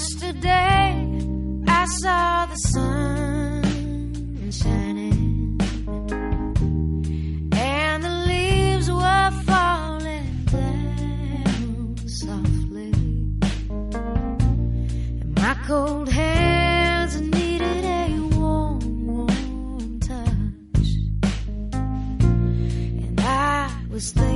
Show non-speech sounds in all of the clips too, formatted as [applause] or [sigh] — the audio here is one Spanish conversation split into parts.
Yesterday I saw the sun shining and the leaves were falling down softly. And my cold hands needed a warm, warm touch. And I was thinking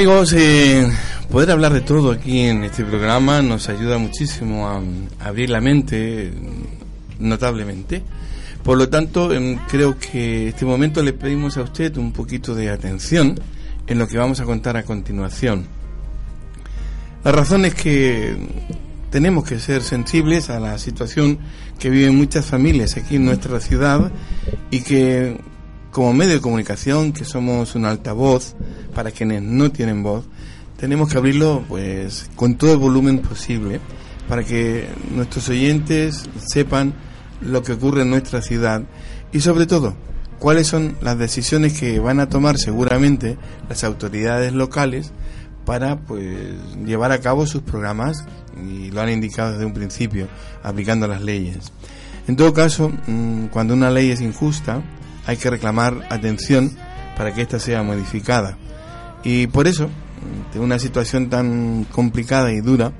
Amigos, eh, poder hablar de todo aquí en este programa nos ayuda muchísimo a, a abrir la mente mm, notablemente. Por lo tanto, em, creo que este momento le pedimos a usted un poquito de atención en lo que vamos a contar a continuación. La razón es que tenemos que ser sensibles a la situación que viven muchas familias aquí en nuestra ciudad y que como medio de comunicación, que somos un altavoz para quienes no tienen voz, tenemos que abrirlo pues con todo el volumen posible para que nuestros oyentes sepan lo que ocurre en nuestra ciudad y sobre todo cuáles son las decisiones que van a tomar seguramente las autoridades locales para pues llevar a cabo sus programas y lo han indicado desde un principio aplicando las leyes. En todo caso, mm, cuando una ley es injusta, hay que reclamar atención para que ésta sea modificada. Y por eso, de una situación tan complicada y dura,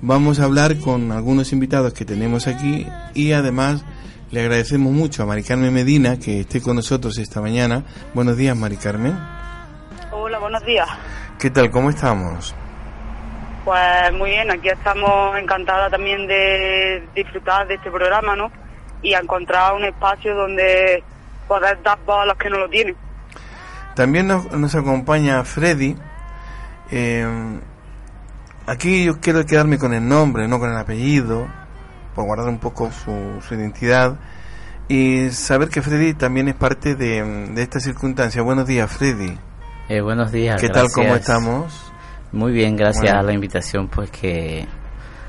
vamos a hablar con algunos invitados que tenemos aquí y además le agradecemos mucho a Mari Carmen Medina que esté con nosotros esta mañana. Buenos días, Mari Carmen. Hola, buenos días. ¿Qué tal? ¿Cómo estamos? Pues muy bien, aquí estamos encantadas también de disfrutar de este programa, ¿no? Y encontrar un espacio donde poder dar voz a los que no lo tienen. También nos, nos acompaña Freddy. Eh, aquí yo quiero quedarme con el nombre, no con el apellido, por guardar un poco su, su identidad. Y saber que Freddy también es parte de, de esta circunstancia. Buenos días, Freddy. Eh, buenos días. ¿Qué tal? ¿Cómo gracias. estamos? Muy bien, gracias Bueno. a la invitación pues que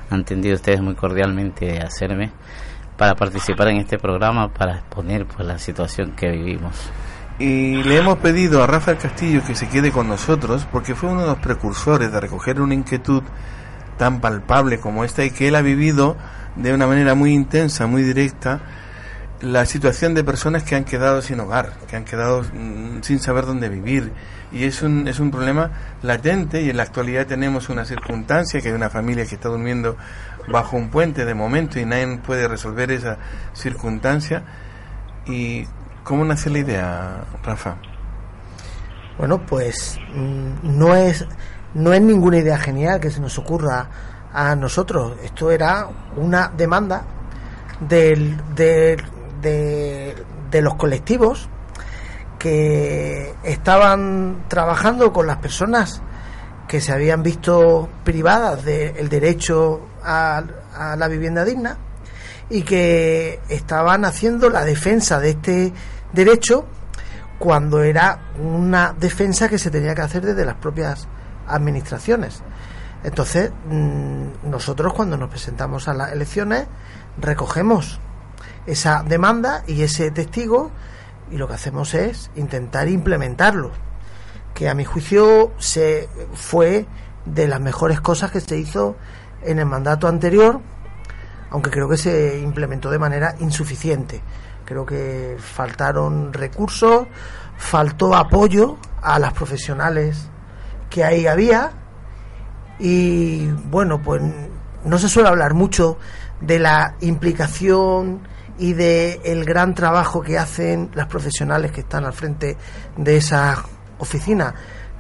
han tendido ustedes muy cordialmente de hacerme para participar en este programa para exponer pues la situación que vivimos. Y le hemos pedido a Rafael Castillo que se quede con nosotros porque fue uno de los precursores de recoger una inquietud tan palpable como esta y que él ha vivido de una manera muy intensa, muy directa, la situación de personas que han quedado sin hogar, que han quedado mm, sin saber dónde vivir. Y es un, es un problema latente y en la actualidad tenemos una circunstancia que hay una familia que está durmiendo bajo un puente de momento y nadie puede resolver esa circunstancia. ¿Y cómo nace la idea, Rafa? Bueno, pues mm, no es no es ninguna idea genial que se nos ocurra a nosotros. Esto era una demanda del, del- de, de los colectivos que estaban trabajando con las personas que se habían visto privadas del derecho a, la vivienda digna y que estaban haciendo la defensa de este derecho cuando era una defensa que se tenía que hacer desde las propias administraciones. Entonces, mm, nosotros cuando nos presentamos a las elecciones recogemos esa demanda y ese testigo y lo que hacemos es intentar implementarlo, que a mi juicio se fue de las mejores cosas que se hizo en el mandato anterior, aunque creo que se implementó de manera insuficiente. Creo que faltaron recursos, faltó apoyo a las profesionales que ahí había y bueno, pues no se suele hablar mucho de la implicación y de el gran trabajo que hacen las profesionales que están al frente de esa oficina,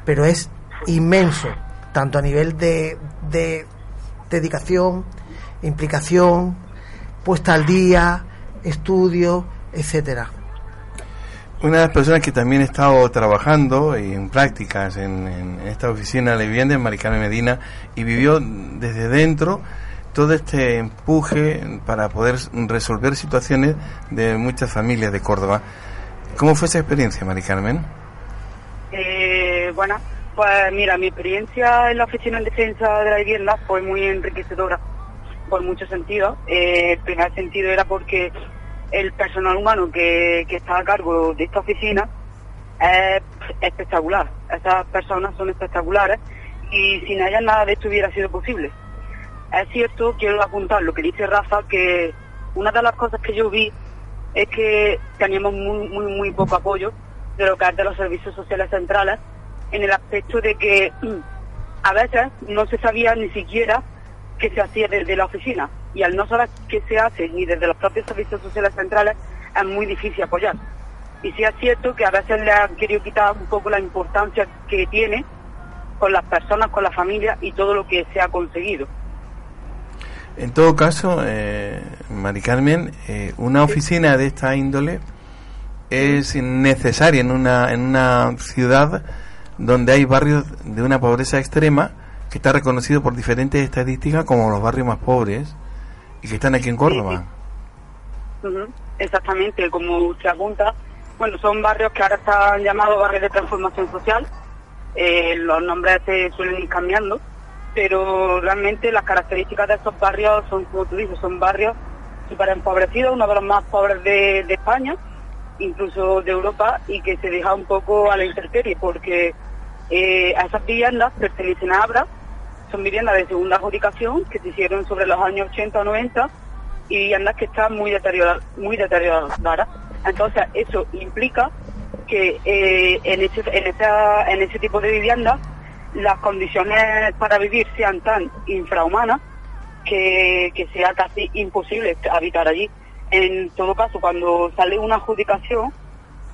pero es inmenso, tanto a nivel de, de dedicación, implicación, puesta al día, estudio, etcétera. Una de las personas que también ha estado trabajando en prácticas en, en esta oficina de vivienda es Maricarmen Medina y vivió desde dentro todo este empuje para poder resolver situaciones de muchas familias de Córdoba. ¿Cómo fue esa experiencia, Mari Carmen? Eh, bueno, Pues mira, mi experiencia en la oficina en defensa de la vivienda fue muy enriquecedora por muchos sentidos. Eh, el primer sentido era porque el personal humano que, que está a cargo de esta oficina es espectacular. Esas personas son espectaculares y sin ellas nada de esto hubiera sido posible. Es cierto, quiero apuntar lo que dice Rafa, que una de las cosas que yo vi es que teníamos muy, muy, muy poco apoyo de lo que es de los servicios sociales centrales, en el aspecto de que [clears throat] a veces no se sabía ni siquiera qué se hacía desde la oficina. Y al no saber qué se hace ni desde los propios servicios sociales centrales, es muy difícil apoyar. Y sí es cierto que a veces le han querido quitar un poco la importancia que tiene con las personas, con la familia y todo lo que se ha conseguido. En todo caso, eh, Mari Carmen, eh, una oficina de esta índole es necesaria en una, en una ciudad donde hay barrios de una pobreza extrema que está reconocido por diferentes estadísticas como los barrios más pobres y que están aquí en Córdoba. Exactamente, como usted apunta, bueno, son barrios que ahora están llamados barrios de transformación social. Eh, los nombres se suelen ir cambiando, pero realmente las características de estos barrios son, como tú dices, son barrios súper empobrecidos, uno de los más pobres de, de España, incluso de Europa, y que se deja un poco a la intemperie, porque eh, a esas viviendas pertenecen a Abra, son viviendas de segunda adjudicación que se hicieron sobre los años 80 o 90 y viviendas que están muy deterioradas, muy deterioradas. Entonces, eso implica que eh, en, ese, en, esa- en ese tipo de viviendas las condiciones para vivir sean tan infrahumanas que, que sea casi imposible habitar allí. En todo caso, cuando sale una adjudicación,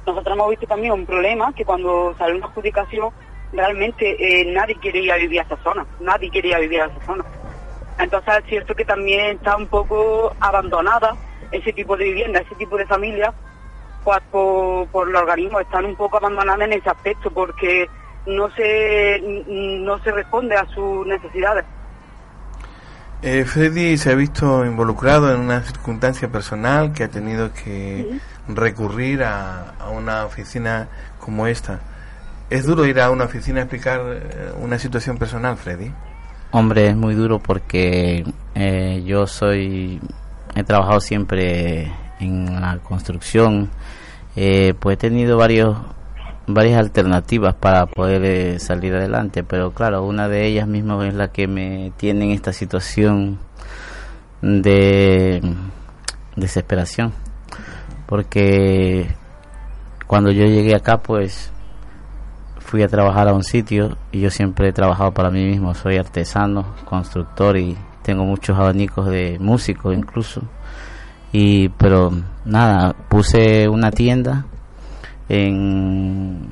nosotros hemos visto también un problema que cuando sale una adjudicación realmente eh, nadie quiere ir a vivir a esa zona, nadie quiere ir a vivir a esa zona. Entonces es cierto que también está un poco abandonada ese tipo de vivienda, ese tipo de familia, pues por, por los organismos están un poco abandonadas en ese aspecto porque no se no se responde a sus necesidades. Eh, Freddy se ha visto involucrado en una circunstancia personal que ha tenido que recurrir a, a una oficina como esta. ¿Es duro ir a una oficina a explicar eh, una situación personal, Freddy? Hombre, es muy duro porque eh, yo soy, he trabajado siempre en la construcción, eh, pues he tenido varios, varias alternativas para poder eh, salir adelante, pero claro, una de ellas misma es la que me tiene en esta situación de desesperación, porque cuando yo llegué acá, pues fui a trabajar a un sitio y yo siempre he trabajado para mí mismo, soy artesano, constructor y tengo muchos abanicos de músicos incluso. Y pero nada, puse una tienda en,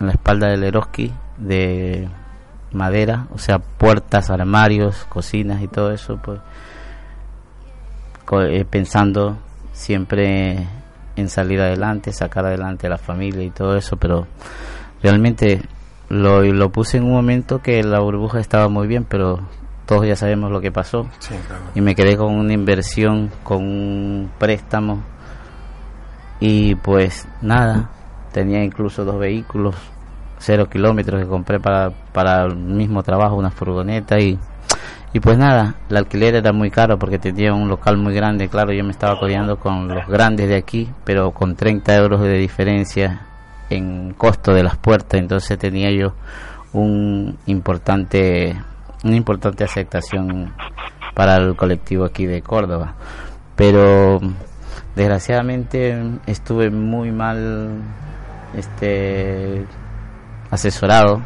la espalda del Eroski de madera, o sea, puertas, armarios, cocinas y todo eso, pues eh, pensando siempre en salir adelante, sacar adelante a la familia y todo eso, pero realmente lo, lo puse en un momento que la burbuja estaba muy bien, pero todos ya sabemos lo que pasó. Sí, claro. y me quedé con una inversión, con un préstamo. Y pues nada, tenía incluso dos vehículos, cero kilómetros que compré para, para el mismo trabajo, una furgoneta y, y pues nada, el alquiler era muy caro porque tenía un local muy grande, claro, yo me estaba codeando con los grandes de aquí, pero con 30 euros de diferencia en costo de las puertas, entonces tenía yo un importante una importante aceptación para el colectivo aquí de Córdoba. Pero desgraciadamente estuve muy mal este asesorado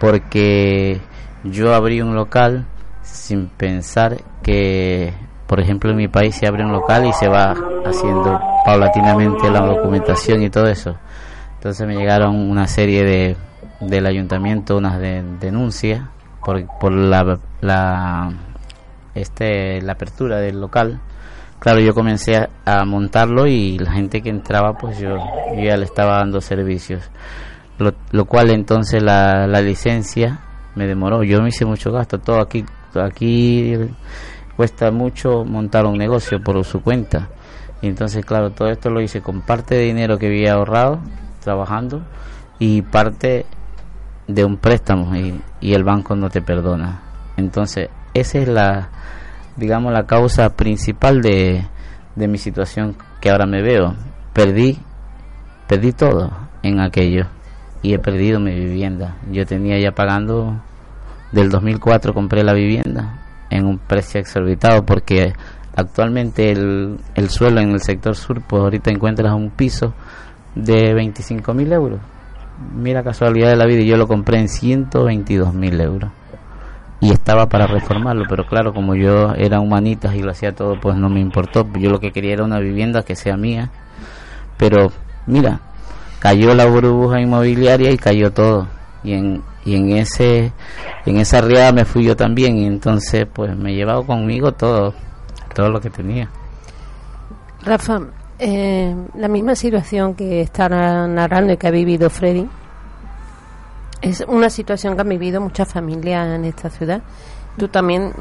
porque yo abrí un local sin pensar que por ejemplo en mi país se abre un local y se va haciendo paulatinamente la documentación y todo eso. Entonces me llegaron una serie de del ayuntamiento unas de- denuncias por, por la, la este la apertura del local. Claro yo comencé a, montarlo y la gente que entraba pues yo, ya le estaba dando servicios. Lo, lo cual entonces la, la licencia me demoró. Yo me hice mucho gasto. Todo aquí aquí cuesta mucho montar un negocio por su cuenta. Y entonces claro todo esto lo hice con parte de dinero que había ahorrado trabajando y parte de un préstamo y, y el banco no te perdona. Entonces, esa es la, digamos, la causa principal de, de mi situación que ahora me veo. Perdí, perdí todo en aquello y he perdido mi vivienda. Yo tenía ya pagando del 2004 compré la vivienda en un precio exorbitado porque actualmente el, el suelo en el sector sur pues ahorita encuentras un piso de 25 mil euros. Mira casualidad de la vida yo lo compré en 122 mil euros. Y estaba para reformarlo pero claro como yo era humanitas y lo hacía todo pues no me importó. Yo lo que quería era una vivienda que sea mía. Pero mira cayó la burbuja inmobiliaria y cayó todo. Y en y en ese en esa riada me fui yo también. Y entonces pues me he llevado conmigo todo todo lo que tenía. Rafa, eh, la misma situación que está narrando y que ha vivido Freddy es una situación que han vivido muchas familias en esta ciudad. Tú también,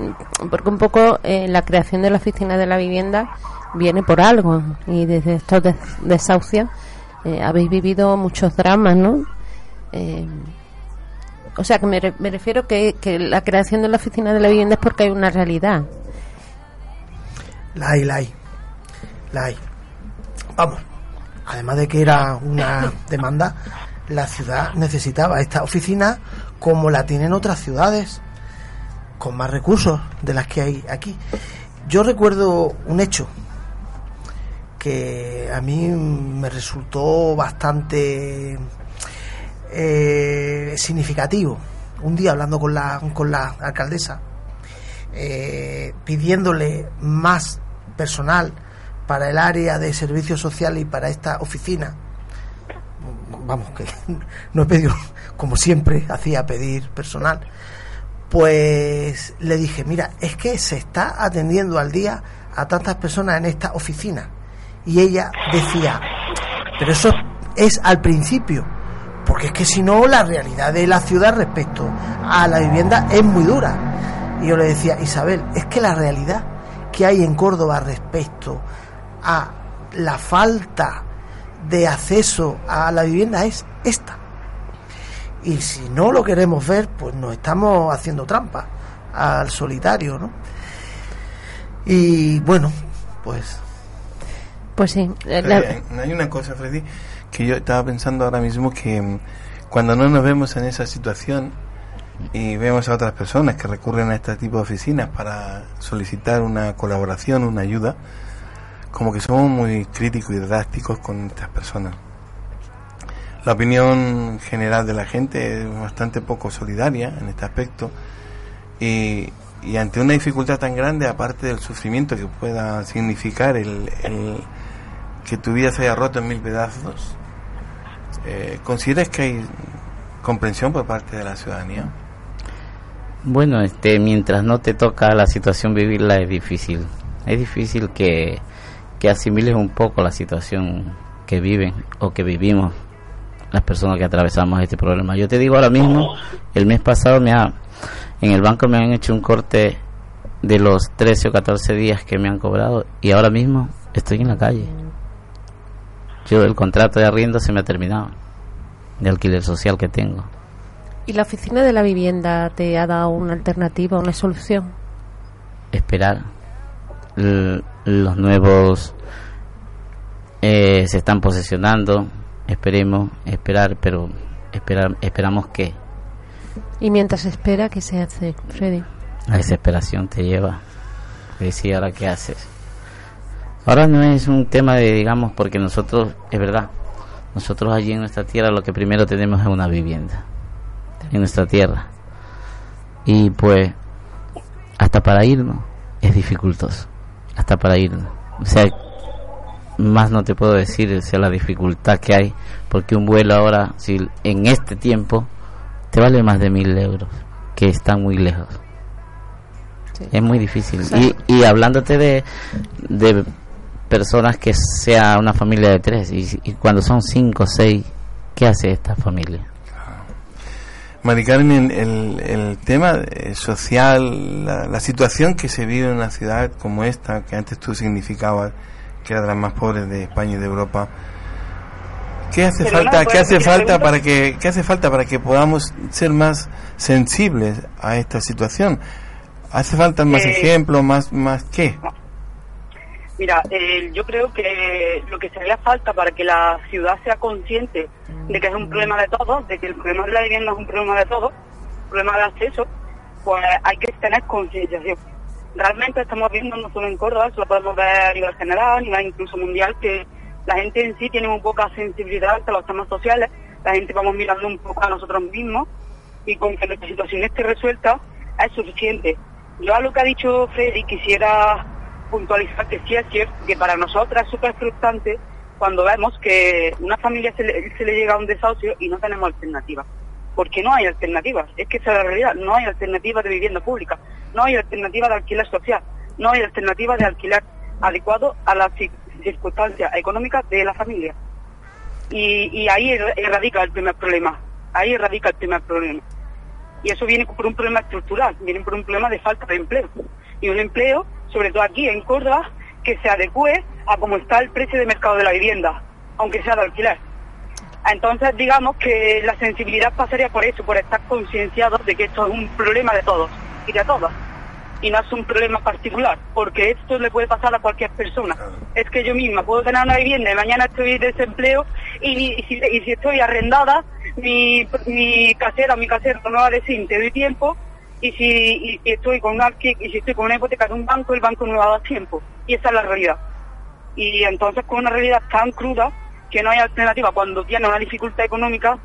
porque un poco eh, la creación de la oficina de la vivienda viene por algo y desde estos des- desahucios eh, habéis vivido muchos dramas, ¿no? O sea, que me refiero que, que la creación de la oficina de la vivienda es porque hay una realidad. La hay, la hay. La hay. Vamos. Además de que era una demanda, la ciudad necesitaba esta oficina como la tienen otras ciudades, con más recursos de las que hay aquí. Yo recuerdo un hecho que a mí me resultó bastante eh, significativo. Un día hablando con la, con la alcaldesa, eh, pidiéndole más personal para el área de servicios sociales y para esta oficina. Vamos, que [laughs] no he pedido, como siempre hacía pedir personal. Pues le dije, mira, es que se está atendiendo al día a tantas personas en esta oficina. Y ella decía, pero eso es al principio, porque es que si no, la realidad de la ciudad respecto a la vivienda es muy dura. Y yo le decía, Isabel, es que la realidad que hay en Córdoba respecto a la falta de acceso a la vivienda es esta. Y si no lo queremos ver, pues nos estamos haciendo trampa al solitario, ¿no? Y bueno, pues Pues sí, Pero la- hay- hay una cosa, Freddy, que yo estaba pensando ahora mismo que mm, cuando no nos vemos en esa situación y vemos a otras personas que recurren a este tipo de oficinas para solicitar una colaboración, una ayuda, como que somos muy críticos y drásticos con estas personas. La opinión general de la gente es bastante poco solidaria en este aspecto y, y ante una dificultad tan grande, aparte del sufrimiento que pueda significar el, el que tu vida se haya roto en mil pedazos, eh, ¿consideras que hay comprensión por parte de la ciudadanía? Bueno, este, mientras no te toca la situación vivirla es difícil. Es difícil que, que asimiles un poco la situación que viven o que vivimos las personas que atravesamos este problema. Yo te digo ahora mismo, el mes pasado me ha, en el banco me han hecho un corte de los 13 o 14 días que me han cobrado y ahora mismo estoy en la calle. Yo el contrato de arriendo se me ha terminado, de alquiler social que tengo. ¿Y la oficina de la vivienda te ha dado una alternativa, una solución? esperar. Los nuevos eh, se están posesionando. Esperemos, esperar, pero esperar, esperamos que Y mientras espera, ¿qué se hace, Freddy? la desesperación te lleva. Decir, ahora qué haces. Ahora no es un tema de, digamos, porque nosotros, es verdad, nosotros allí en nuestra tierra lo que primero tenemos es una vivienda. En nuestra tierra. Y pues, hasta para irnos es dificultoso. Hasta para irnos. O sea, más no te puedo decir o sea, la dificultad que hay. Porque un vuelo ahora, si en este tiempo, te vale más de mil euros. Que están muy lejos. Es muy difícil. Y, y hablándote de, de personas que sea una familia de tres, y, y cuando son cinco o seis, ¿qué hace esta familia? Mari Carmen, el, el tema eh, social, la, la situación que se vive en una ciudad como esta, que antes tú significabas que era de las más pobres de España y de Europa, ¿Qué hace falta, ¿puedes qué hace falta para que, qué hace falta para que podamos ser más sensibles a esta situación? ¿Hace falta más Eh, ejemplos, más, más qué? Mira, eh, yo creo que lo que sería falta para que la ciudad sea consciente de que es un problema de todos, de que el problema de la vivienda es un problema de todos, un problema de acceso, pues hay que tener concienciación. Realmente estamos viendo, no solo en Córdoba, eso lo podemos ver a nivel general, a nivel incluso mundial, que la gente en sí tiene muy poca sensibilidad ante los temas sociales, la gente vamos mirando un poco a nosotros mismos y con que nuestra situación esté resuelta es suficiente. Yo a lo que ha dicho Freddy quisiera puntualizar que sí es cierto que para nosotras es súper frustrante cuando vemos que una familia se le, llega a un desahucio y no tenemos alternativa. Porque no hay alternativas. Es que esa es la realidad. No hay alternativa de vivienda pública. No hay alternativa de alquiler social. No hay alternativa de alquiler adecuado a las ci- circunstancias económicas de la familia. Y, y ahí er- radica el primer problema. Ahí radica el primer problema. Y eso viene por un problema estructural, viene por un problema de falta de empleo. Y un empleo, sobre todo aquí en Córdoba, que se adecue a cómo está el precio de mercado de la vivienda, aunque sea de alquiler. Entonces, digamos que la sensibilidad pasaría por eso, por estar concienciados de que esto es un problema de todos y de todas. Y no es un problema particular, porque esto le puede pasar a cualquier persona. Es que yo misma puedo tener una vivienda y mañana estoy de desempleo y, y si, y si estoy arrendada, mi, mi casera, mi casero no va a decir, te doy tiempo, y si, estoy con una hipoteca de un banco, el banco no me va a dar tiempo. Y esa es la realidad. Y entonces con una realidad tan cruda que no hay alternativa cuando tiene una dificultad económica,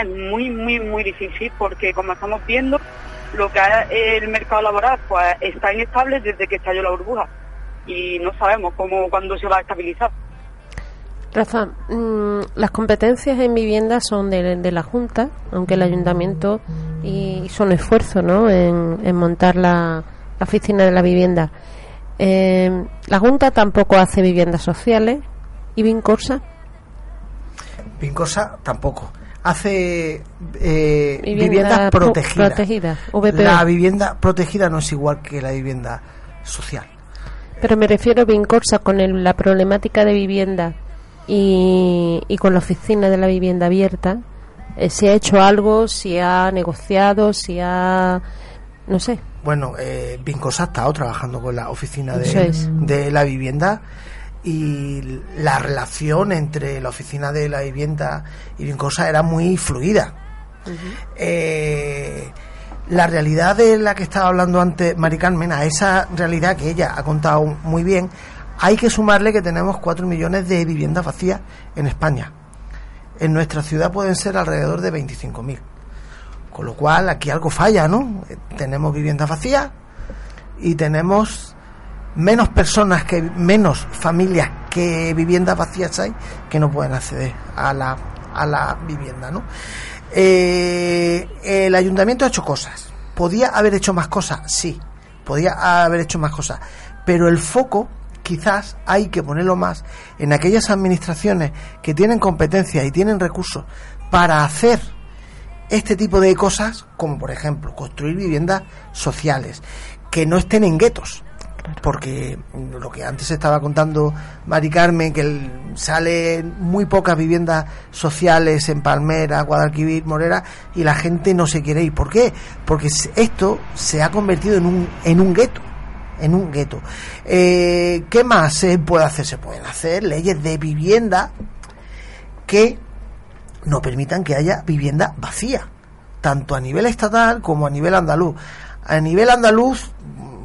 es muy, muy, muy difícil porque como estamos viendo, lo que es el mercado laboral pues está inestable desde que estalló la burbuja y no sabemos cómo, cuándo se va a estabilizar. Rafa, mm, las competencias en vivienda son de, de la Junta, aunque el Ayuntamiento hizo un esfuerzo ¿no? en, en montar la, la oficina de la vivienda. Eh, la Junta tampoco hace viviendas sociales y Vincorsa Pincosa tampoco. Hace eh, Vivienda viviendas pro- protegidas. protegida. La vivienda protegida no es igual que la vivienda social. Pero me refiero a Vincorsa con el- la problemática de vivienda y, y con la oficina de la vivienda abierta. eh, ¿Se ha hecho algo? ¿Si ha negociado? ¿Si ha.? No sé. Bueno, eh, Vincosa ha estado trabajando con la oficina de la vivienda y la relación entre la oficina de la vivienda y Vincosa era muy fluida. Eh, la realidad de la que estaba hablando antes Mari Carmen, a esa realidad que ella ha contado muy bien, hay que sumarle que tenemos 4 millones de viviendas vacías en España. En nuestra ciudad pueden ser alrededor de 25.000. Con lo cual aquí algo falla, ¿no? Eh, Tenemos viviendas vacías y tenemos menos personas que menos familias que viviendas vacías hay que no pueden acceder a la a la vivienda, ¿no? Eh, el ayuntamiento ha hecho cosas. Podía haber hecho más cosas, sí. Podía haber hecho más cosas, pero el foco quizás hay que ponerlo más en aquellas administraciones que tienen competencias y tienen recursos para hacer este tipo de cosas, como por ejemplo construir viviendas sociales, que no estén en guetos. Porque lo que antes estaba contando Mari Carmen, que salen muy pocas viviendas sociales en Palmera, Guadalquivir, Morera, y la gente no se quiere ir. ¿Por qué? Porque esto se ha convertido en un, en un gueto. En un gueto. Eh, ¿Qué más se puede hacer? Se pueden hacer leyes de vivienda que no permitan que haya vivienda vacía, tanto a nivel estatal como a nivel andaluz. A nivel andaluz,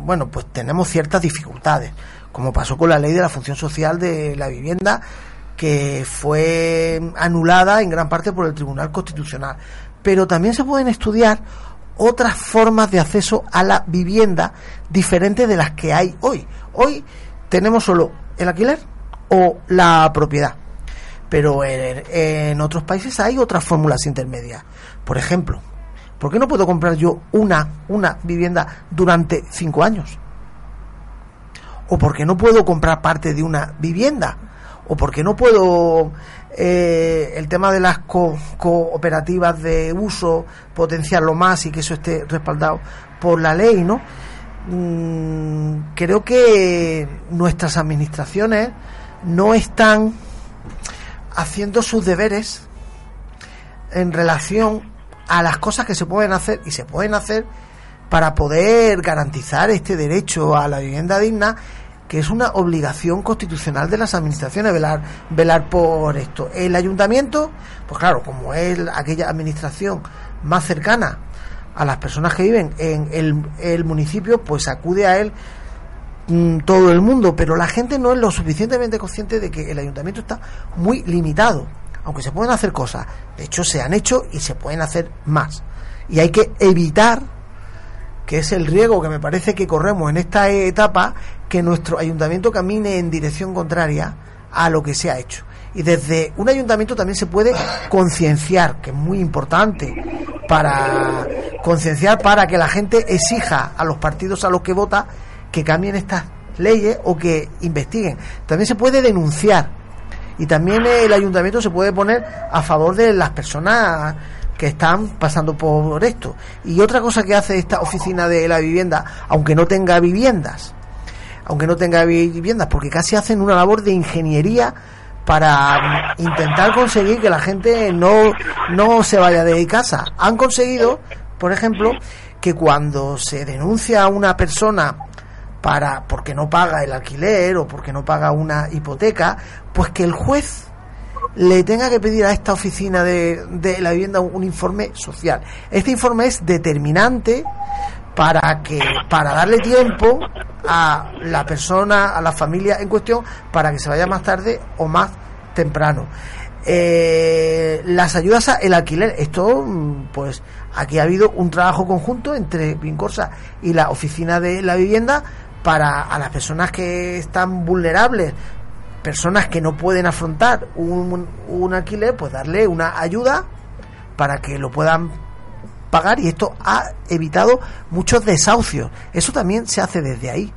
bueno, pues tenemos ciertas dificultades, como pasó con la ley de la función social de la vivienda, que fue anulada en gran parte por el Tribunal Constitucional. Pero también se pueden estudiar otras formas de acceso a la vivienda diferentes de las que hay hoy. Hoy tenemos solo el alquiler o la propiedad pero en, otros países hay otras fórmulas intermedias. Por ejemplo, ¿por qué no puedo comprar yo una, una vivienda durante cinco años? ¿O por qué no puedo comprar parte de una vivienda? ¿O por qué no puedo eh, el tema de las co- cooperativas de uso potenciarlo más y que eso esté respaldado por la ley, ¿no? Mm, creo que nuestras administraciones no están haciendo sus deberes en relación a las cosas que se pueden hacer y se pueden hacer para poder garantizar este derecho a la vivienda digna que es una obligación constitucional de las administraciones velar velar por esto. El ayuntamiento, pues claro, como es aquella administración más cercana a las personas que viven en el, municipio, pues acude a él mm, todo el mundo, pero la gente no es lo suficientemente consciente de que el ayuntamiento está muy limitado, aunque se pueden hacer cosas, de hecho se han hecho y se pueden hacer más. Y hay que evitar, que es el riesgo que me parece que corremos en esta etapa, que nuestro ayuntamiento camine en dirección contraria a lo que se ha hecho. Y desde un ayuntamiento también se puede concienciar, que es muy importante, para concienciar para que la gente exija a los partidos a los que vota que cambien estas leyes o que investiguen. También se puede denunciar y también el ayuntamiento se puede poner a favor de las personas que están pasando por esto. Y otra cosa que hace esta oficina de la vivienda, aunque no tenga viviendas, aunque no tenga viviendas, porque casi hacen una labor de ingeniería para intentar conseguir que la gente no, no se vaya de casa. Han conseguido, por ejemplo, que cuando se denuncia a una persona para porque no paga el alquiler o porque no paga una hipoteca, pues que el juez le tenga que pedir a esta oficina de, de la vivienda un informe social. Este informe es determinante para que para darle tiempo a la persona, a la familia en cuestión, para que se vaya más tarde o más temprano. Eh, las ayudas al alquiler, esto, pues aquí ha habido un trabajo conjunto entre Vincorsa y la oficina de la vivienda para a las personas que están vulnerables, personas que no pueden afrontar un, un alquiler, pues darle una ayuda para que lo puedan pagar y esto ha evitado muchos desahucios. Eso también se hace desde ahí.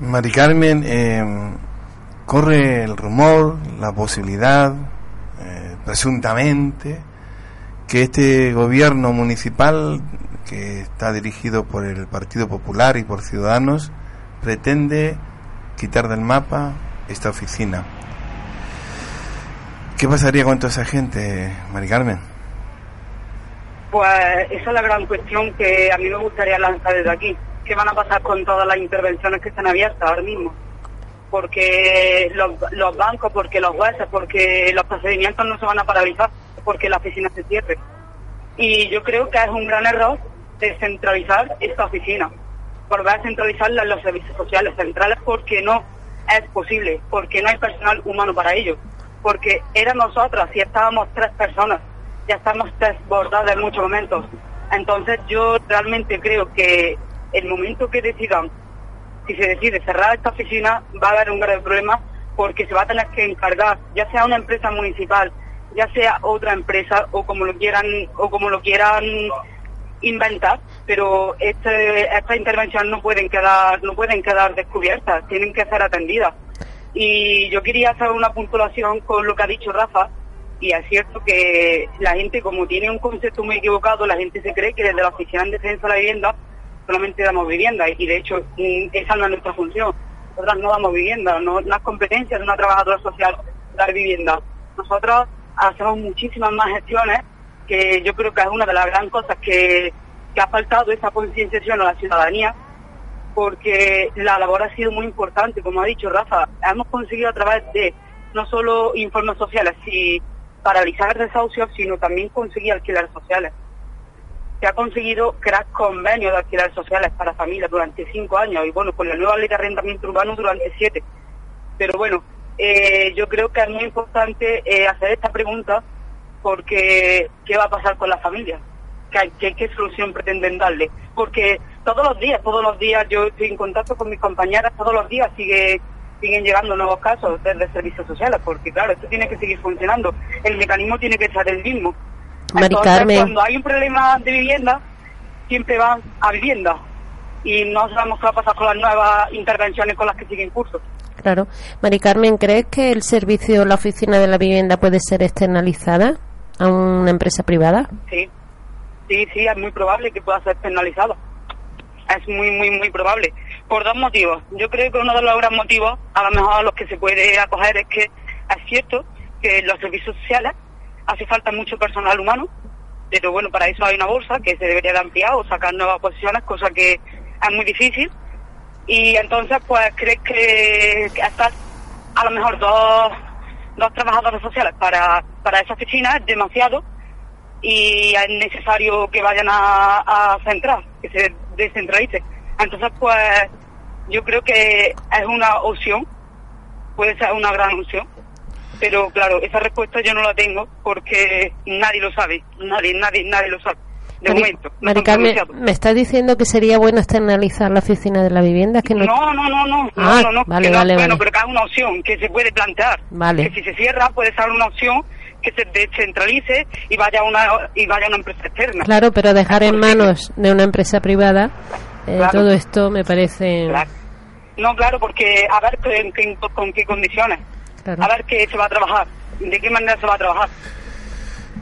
Mari Carmen, eh, corre el rumor, la posibilidad, eh, presuntamente, que este gobierno municipal, que está dirigido por el Partido Popular y por Ciudadanos, pretende quitar del mapa esta oficina. ¿Qué pasaría con toda esa gente, Mari Carmen? Pues esa es la gran cuestión que a mí me gustaría lanzar desde aquí. ¿Qué van a pasar con todas las intervenciones que están abiertas ahora mismo? Porque los, bancos, porque los jueces, porque los procedimientos no se van a paralizar, porque la oficina se cierre. Y yo creo que es un gran error descentralizar esta oficina, volver a centralizarla en los servicios sociales centrales porque no es posible, porque no hay personal humano para ello, porque eran nosotras y estábamos tres personas, ya estamos desbordadas en muchos momentos. Entonces yo realmente creo que el momento que decidan, si se decide cerrar esta oficina, va a haber un grave problema porque se va a tener que encargar, ya sea una empresa municipal, ya sea otra empresa o como lo quieran o como lo quieran inventar, pero este, esta intervención no pueden quedar no pueden quedar descubiertas, tienen que ser atendidas. Y yo quería hacer una puntuación con lo que ha dicho Rafa, y es cierto que la gente, como tiene un concepto muy equivocado, la gente se cree que desde la Oficina en Defensa de la Vivienda solamente damos vivienda, y de hecho mm, esa no es nuestra función. Nosotras no damos vivienda, no, no es competencia de una trabajadora social dar vivienda. Nosotros hacemos muchísimas más gestiones que yo creo que es una de las grandes cosas que, que ha faltado esa concienciación a la ciudadanía, porque la labor ha sido muy importante, como ha dicho Rafa, hemos conseguido a través de no solo informes sociales y paralizar desahucios, sino también conseguir alquileres sociales. Se ha conseguido crear convenios de alquileres sociales para familias durante cinco años y bueno, con la nueva ley de arrendamiento urbano durante siete. Pero bueno, eh, yo creo que es muy importante eh, hacer esta pregunta porque ¿qué va a pasar con las familias? ¿Qué, qué, solución pretenden darle? Porque todos los días, todos los días yo estoy en contacto con mis compañeras, todos los días sigue siguen llegando nuevos casos desde servicios sociales, porque claro, esto tiene que seguir funcionando. El mecanismo tiene que ser el mismo. Mari Entonces, Carmen. cuando hay un problema de vivienda, siempre van a vivienda. Y no sabemos qué va a pasar con las nuevas intervenciones con las que siguen curso. Claro. Mari Carmen, ¿crees que el servicio, la oficina de la vivienda puede ser externalizada a una empresa privada? Sí, sí, sí, es muy probable que pueda ser penalizado. Es muy, muy, muy probable. Por dos motivos. Yo creo que uno de los grandes motivos, a lo mejor a los que se puede acoger, es que es cierto que en los servicios sociales hace falta mucho personal humano, pero bueno, para eso hay una bolsa que se debería de ampliar o sacar nuevas posiciones, cosa que es muy difícil. Y entonces, pues, crees que, estar a lo mejor dos, dos trabajadores sociales para, para esa oficina es demasiado y es necesario que vayan a, a central, que se descentralice. Entonces, pues, yo creo que es una opción, puede ser una gran opción, pero claro, esa respuesta yo no la tengo porque nadie lo sabe, nadie, nadie, nadie lo sabe. De Mari- momento. no Mari están Carmen, pronunciados. ¿me estás diciendo que sería bueno externalizar la oficina de la vivienda? Es que no... No, no, no, no, Ah, no, no, no, vale, que no, vale, bueno, vale. pero que es una opción que se puede plantear. Vale. Que si se cierra puede ser una opción que se descentralice y vaya una y vaya una empresa externa. Claro, pero dejar en manos de una empresa privada eh, Claro. todo esto me parece... Claro. No, claro, porque a ver con, con- con qué condiciones, Claro. a ver qué se va a trabajar, de qué manera se va a trabajar.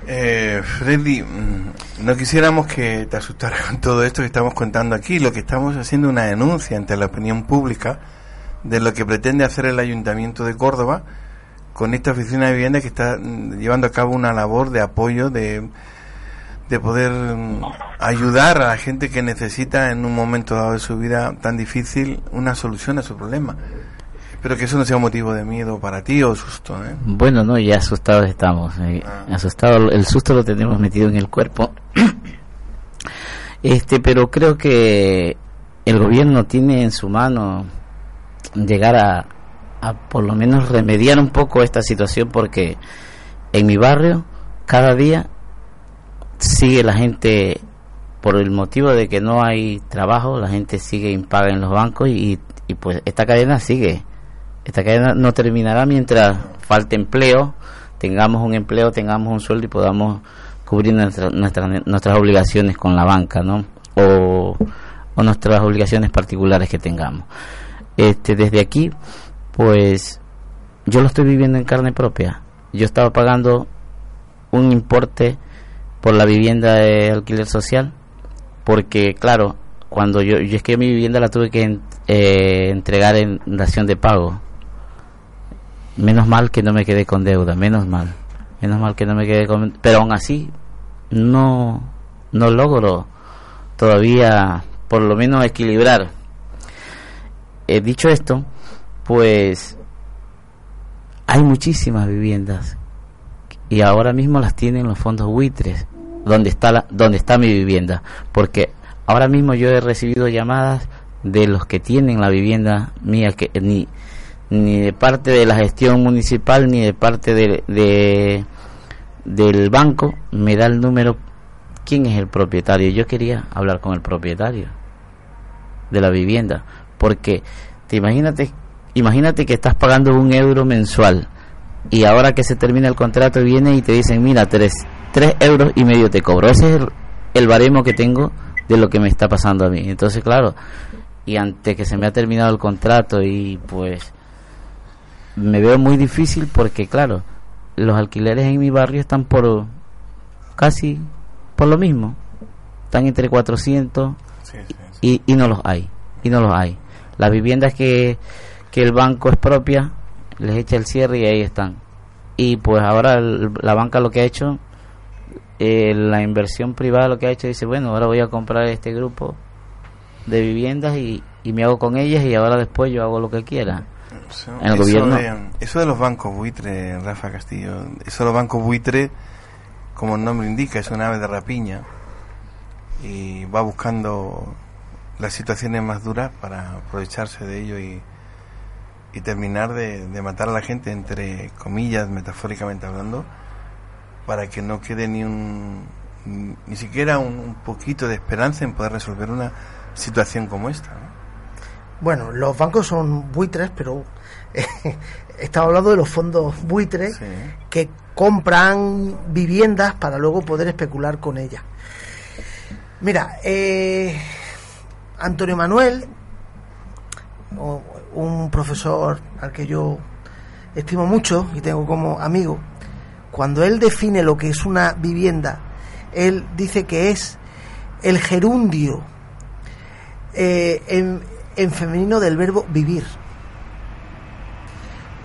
Eh, Freddy, mm, no quisiéramos que te asustara con todo esto que estamos contando aquí. Lo que estamos haciendo es una denuncia ante la opinión pública de lo que pretende hacer el Ayuntamiento de Córdoba con esta oficina de vivienda que está mm, llevando a cabo una labor de apoyo, de, de poder mm, ayudar a la gente que necesita en un momento dado de su vida tan difícil una solución a su problema. Espero que eso no sea un motivo de miedo para ti o susto. ¿eh? Bueno, no, ya asustados estamos. eh, Ah. Asustado, el susto lo tenemos metido en el cuerpo. [clears throat] este, pero creo que el gobierno tiene en su mano llegar a, a por lo menos remediar un poco esta situación porque en mi barrio cada día sigue la gente por el motivo de que no hay trabajo, la gente sigue impaga en los bancos y, pues esta cadena sigue. Esta cadena no terminará mientras falte empleo, tengamos un empleo, tengamos un sueldo y podamos cubrir nuestra- nuestra- nuestras obligaciones con la banca, ¿no? O, o nuestras obligaciones particulares que tengamos. Este, desde aquí, pues yo lo estoy viviendo en carne propia. Yo estaba pagando un importe por la vivienda de alquiler social, porque claro, cuando yo, es que mi vivienda la tuve que eh, entregar en dación de pago. Menos mal que no me quedé con deuda, menos mal. Menos mal que no me quedé con... Pero aún así, no, no logro todavía, por lo menos, equilibrar. He dicho esto, pues hay muchísimas viviendas y ahora mismo las tienen los fondos buitres donde está la, donde está mi vivienda. Porque ahora mismo yo he recibido llamadas de los que tienen la vivienda mía que ni ni de parte de la gestión municipal ni de parte de, de- del banco me da el número quién es el propietario. Yo quería hablar con el propietario de la vivienda porque te imagínate imagínate que estás pagando un euro mensual y ahora que se termina el contrato viene y te dicen mira tres, tres euros y medio te cobro ese es el, el baremo que tengo de lo que me está pasando a mí. Entonces claro y antes que se me ha terminado el contrato y pues me veo muy difícil porque claro los alquileres en mi barrio están por casi por lo mismo. Están entre 400 Sí, sí, sí. y, y no los hay y no los hay. Las viviendas que, que el banco es propia les echa el cierre y ahí están. Y pues ahora el- la banca lo que ha hecho eh, la inversión privada lo que ha hecho dice bueno ahora voy a comprar este grupo de viviendas y, y me hago con ellas y ahora después yo hago lo que quiera Eso, En el eso gobierno- de, eso de los bancos buitre, Rafa Castillo, eso de los bancos buitre, como el nombre indica, es una ave de rapiña y va buscando las situaciones más duras para aprovecharse de ello y, y terminar de, de matar a la gente, entre comillas, metafóricamente hablando, para que no quede ni un ni siquiera un, un poquito de esperanza en poder resolver una situación como esta. ¿no? Bueno, los bancos son buitres, pero estaba hablando de los fondos buitres Sí. que compran viviendas para luego poder especular con ellas. Mira, eh, Antonio Manuel, o- un profesor al que yo estimo mucho y tengo como amigo, cuando él define lo que es una vivienda, él dice que es el gerundio eh, en, en femenino del verbo vivir.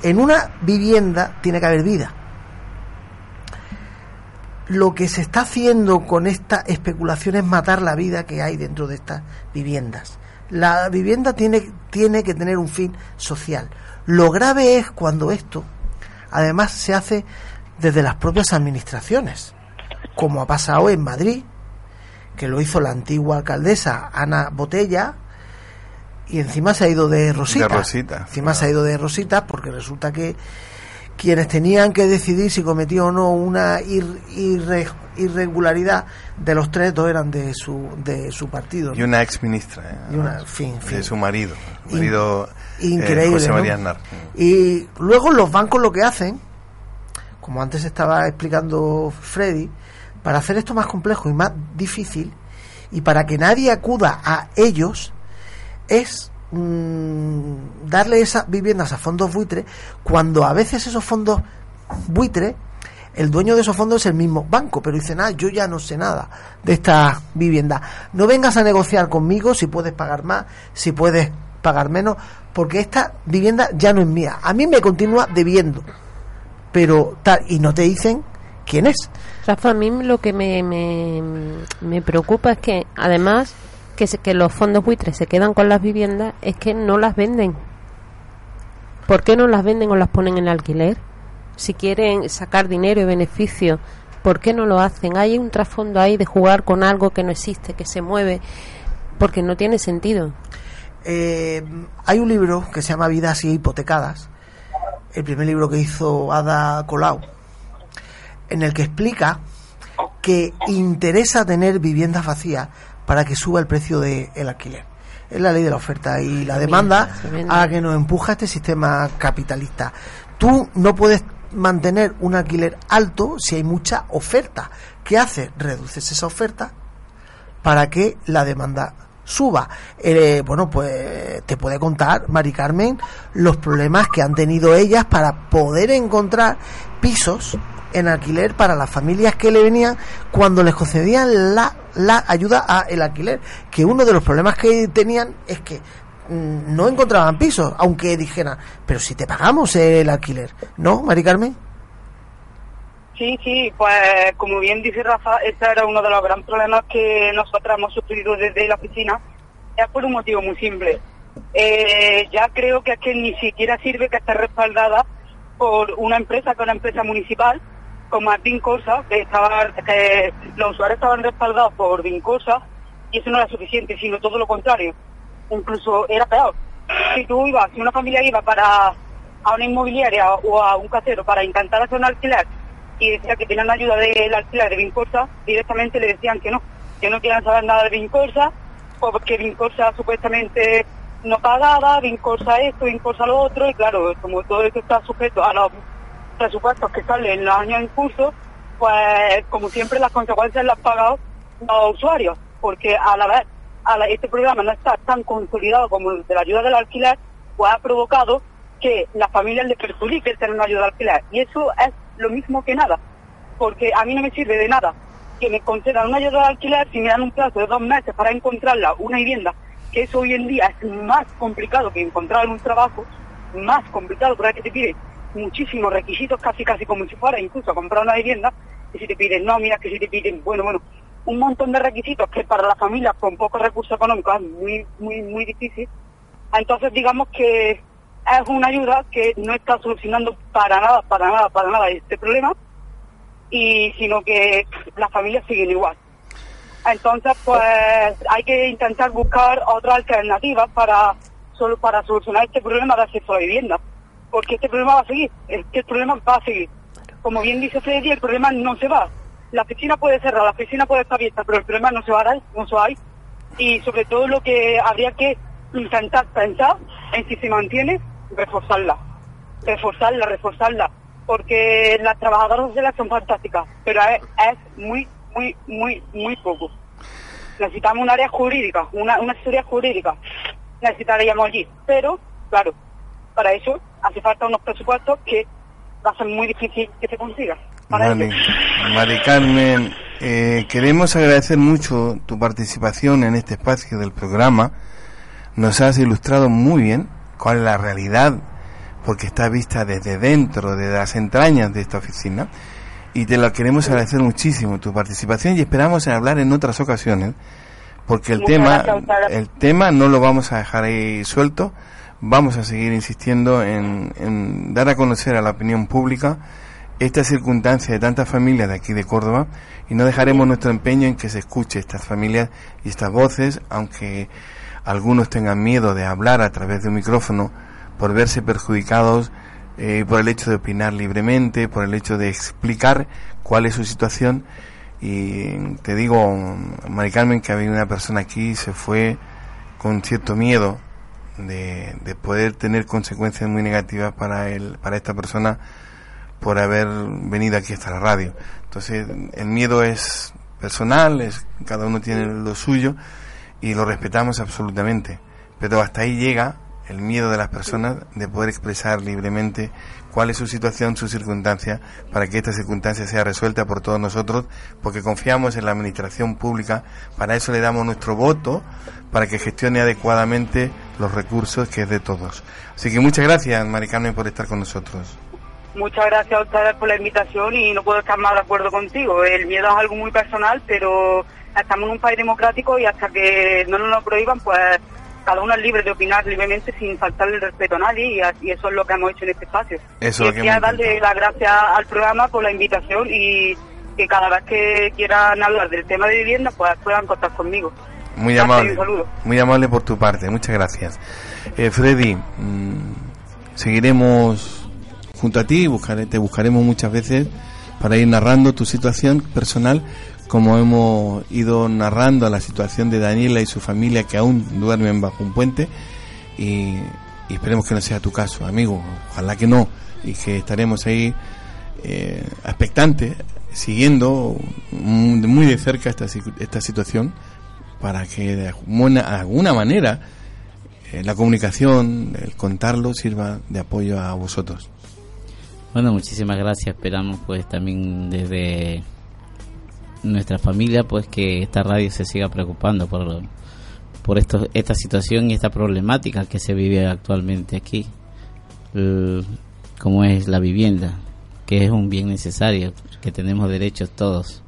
En una vivienda tiene que haber vida. lo que se está haciendo con esta especulación es matar la vida que hay dentro de estas viviendas. La vivienda tiene, tiene que tener un fin social. Lo grave es cuando esto, además, se hace desde las propias administraciones, como ha pasado en Madrid, que lo hizo la antigua alcaldesa Ana Botella, y encima se ha ido de Rosita. De Rosita, Encima claro. se ha ido de Rosita porque resulta que quienes tenían que decidir si cometía o no una ir- irre- irregularidad de los tres, dos eran de su, de su partido. Y una ex ministra. ¿eh? Y una- fin, fin. De su marido. Su In- marido eh, Increíble. José. María Aznar. Y luego los bancos lo que hacen, como antes estaba explicando Freddy, para hacer esto más complejo y más difícil, y para que nadie acuda a ellos, es mm, darle esas viviendas a fondos buitres, cuando a veces esos fondos buitres, el dueño de esos fondos es el mismo banco, pero dice, nada, yo ya no sé nada de esta vivienda. No vengas a negociar conmigo si puedes pagar más, si puedes pagar menos, porque esta vivienda ya no es mía. A mí me continúa debiendo, pero tal, y no te dicen quién es. Rafa, a mí lo que me, me, me preocupa es que, además, que, se- que los fondos buitres se quedan con las viviendas, es que no las venden. ¿Por qué no las venden o las ponen en alquiler? Si quieren sacar dinero y beneficio, ¿por qué no lo hacen? Hay un trasfondo ahí de jugar con algo que no existe, que se mueve, porque no tiene sentido. Eh, hay un libro que se llama Vidas y hipotecadas, el primer libro que hizo Ada Colau, en el que explica que interesa tener viviendas vacías para que suba el precio del alquiler. Es la ley de la oferta y la demanda a la que nos empuja este sistema capitalista. Tú no puedes mantener un alquiler alto si hay mucha oferta. ¿Qué hace? Reduces esa oferta para que la demanda suba. Eh, bueno, pues te puede contar, Mari Carmen, los problemas que han tenido ellas para poder encontrar pisos en alquiler para las familias que le venían cuando les concedían la, la ayuda a el alquiler. Que uno de los problemas que tenían es que mm, no encontraban pisos, aunque dijeran, pero si te pagamos el alquiler, ¿no, Mari Carmen? Sí, sí, pues como bien dice Rafa, ese era uno de los grandes problemas que nosotros hemos sufrido desde la oficina. Es por un motivo muy simple. Eh, ya creo que es que ni siquiera sirve que esté respaldada por una empresa, que es una empresa municipal, como es Vincosa, que, estaba, que los usuarios estaban respaldados por Vincosa, y eso no era suficiente, sino todo lo contrario. Incluso era peor. Si tú ibas, si una familia iba para a una inmobiliaria o a un casero para intentar hacer un alquiler y decía que tenían ayuda del alquiler de Vincorsa, directamente le decían que no, que no querían saber nada de Vincorsa, porque Vincorsa supuestamente no pagaba, Vincorsa esto, Vincorsa lo otro, y claro, como todo esto está sujeto a los presupuestos que salen en los años en curso, pues como siempre las consecuencias las pagado los usuarios, porque a la vez este programa no está tan consolidado como el de la ayuda del alquiler, pues ha provocado que las familias le perjudique tener una ayuda de alquiler. Y eso es lo mismo que nada, porque a mí no me sirve de nada que me concedan una ayuda de alquiler si me dan un plazo de dos meses para encontrarla, una vivienda, que eso hoy en día es más complicado que encontrar un trabajo, más complicado porque que te piden muchísimos requisitos, casi casi como si fuera incluso comprar una vivienda, y si te piden nóminas, que si te piden, bueno, bueno, un montón de requisitos que para las familias con pocos recursos económicos es muy, muy, muy difícil. Entonces digamos que es una ayuda que no está solucionando para nada, para nada, para nada este problema, y sino que las familias siguen igual. Entonces, pues hay que intentar buscar otras alternativas para solo para solucionar este problema de acceso a la vivienda, porque este problema va a seguir, es que el problema va a seguir. Como bien dice Freddy, el problema no se va. La oficina puede cerrar, la oficina puede estar abierta, pero el problema no se va a dar, no se va a ir. Y sobre todo lo que habría que intentar pensar en si se mantiene, reforzarla. Reforzarla, reforzarla. Porque las trabajadoras sociales son fantásticas, pero es, es muy, muy, muy, muy poco. Necesitamos un área jurídica, una, una asesoría jurídica. Necesitaríamos allí. Pero, claro, para eso hace falta unos presupuestos que va a ser muy difícil que se consiga. Para Vale. Mari Carmen, eh, queremos agradecer mucho tu participación en este espacio del programa. Nos has ilustrado muy bien cuál es la realidad, porque está vista desde dentro, de las entrañas de esta oficina. y te lo queremos agradecer muchísimo tu participación y esperamos en hablar en otras ocasiones porque el Muchas tema el tema no lo vamos a dejar ahí suelto vamos a seguir insistiendo en, en dar a conocer a la opinión pública esta circunstancia de tantas familias de aquí de Córdoba y no dejaremos nuestro empeño en que se escuche estas familias y estas voces aunque algunos tengan miedo de hablar a través de un micrófono por verse perjudicados eh, por el hecho de opinar libremente, por el hecho de explicar cuál es su situación. Y te digo, Mari Carmen, que había una persona aquí se fue con cierto miedo de, de poder tener consecuencias muy negativas para el, para esta persona por haber venido aquí hasta la radio. Entonces, el miedo es personal, es, cada uno tiene lo suyo y lo respetamos absolutamente. Pero hasta ahí llega el miedo de las personas de poder expresar libremente cuál es su situación, su circunstancia, para que esta circunstancia sea resuelta por todos nosotros, porque confiamos en la administración pública, para eso le damos nuestro voto, para que gestione adecuadamente los recursos que es de todos. Así que muchas gracias, Mari Carmen, por estar con nosotros. Muchas gracias a ustedes por la invitación y no puedo estar más de acuerdo contigo. El miedo es algo muy personal, pero estamos en un país democrático y hasta que no nos lo prohíban, pues cada uno es libre de opinar libremente sin faltarle el respeto a nadie y, eso es lo que hemos hecho en este espacio. Eso es y lo que quería darle las gracias al programa por la invitación y que cada vez que quieran hablar del tema de vivienda, pues puedan contar conmigo. Muy amable. Muy amable por tu parte, muchas gracias. Eh, Freddy, mm, seguiremos junto a ti, buscaré, te buscaremos muchas veces para ir narrando tu situación personal, como hemos ido narrando la situación de Daniela y su familia que aún duermen bajo un puente y, y esperemos que no sea tu caso, amigo, ojalá que no, y que estaremos ahí eh, expectantes, siguiendo muy muy de cerca esta, esta situación para que de alguna, manera eh, la comunicación, el contarlo, sirva de apoyo a vosotros. Bueno, muchísimas gracias. Esperamos pues también desde nuestra familia pues que esta radio se siga preocupando por por esto, esta situación y esta problemática que se vive actualmente aquí, como es la vivienda, que es un bien necesario, que tenemos derechos todos.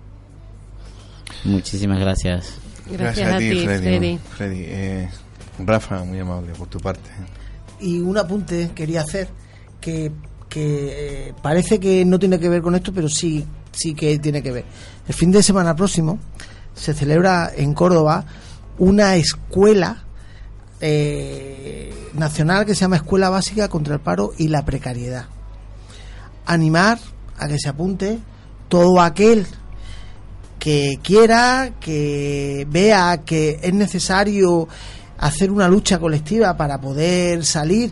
Muchísimas gracias. Gracias, a, ti, Freddy. Freddy, eh, Rafa, muy amable por tu parte. Y un apunte quería hacer que, que eh, parece que no tiene que ver con esto, pero sí, sí que tiene que ver. El fin de semana próximo se celebra en Córdoba una escuela eh, nacional que se llama Escuela Básica contra el Paro y la Precariedad. Animar a que se apunte todo aquel que quiera, que vea que es necesario hacer una lucha colectiva para poder salir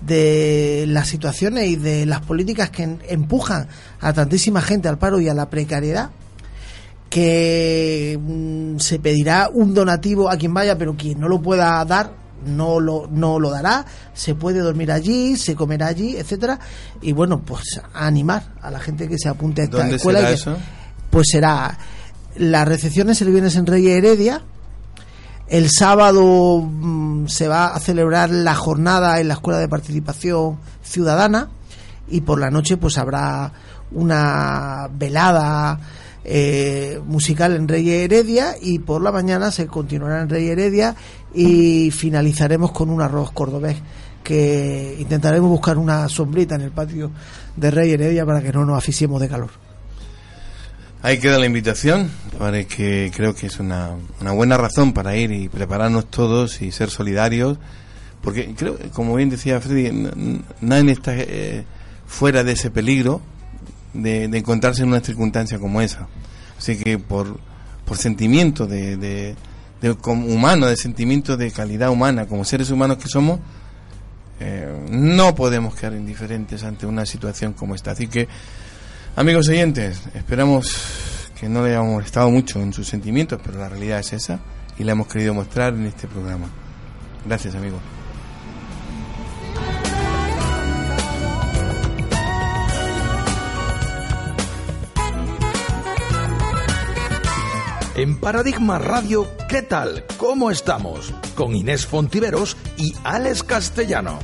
de las situaciones y de las políticas que empujan a tantísima gente al paro y a la precariedad, que mm, se pedirá un donativo a quien vaya, pero quien no lo pueda dar no lo, no lo dará, se puede dormir allí, se comerá allí, etcétera, y bueno, pues a animar a la gente que se apunte a esta ¿Dónde escuela. será y que- eso? pues será las recepciones el viernes en Reyes Heredia. El sábado mm, se va a celebrar la jornada en la Escuela de Participación Ciudadana y por la noche pues habrá una velada eh, musical en Reyes Heredia y por la mañana se continuará en Reyes Heredia y finalizaremos con un arroz cordobés que intentaremos buscar una sombrita en el patio de Reyes Heredia para que no nos asfixiemos de calor. Ahí queda la invitación, para que creo que es una, una buena razón para ir y prepararnos todos y ser solidarios, porque creo, como bien decía Freddy, nadie está eh, fuera de ese peligro de, encontrarse en una circunstancia como esa. Así que por, sentimiento de, de, de humano, de sentimiento de calidad humana, como seres humanos que somos, eh, no podemos quedar indiferentes ante una situación como esta. Así que Amigos oyentes, esperamos que no le hayamos molestado mucho en sus sentimientos, pero la realidad es esa y la hemos querido mostrar en este programa. Gracias, amigos. En Paradigma Radio, ¿qué tal? ¿Cómo estamos? Con Inés Fontiveros y Alex Castellano.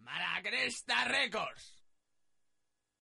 Maracresta Record.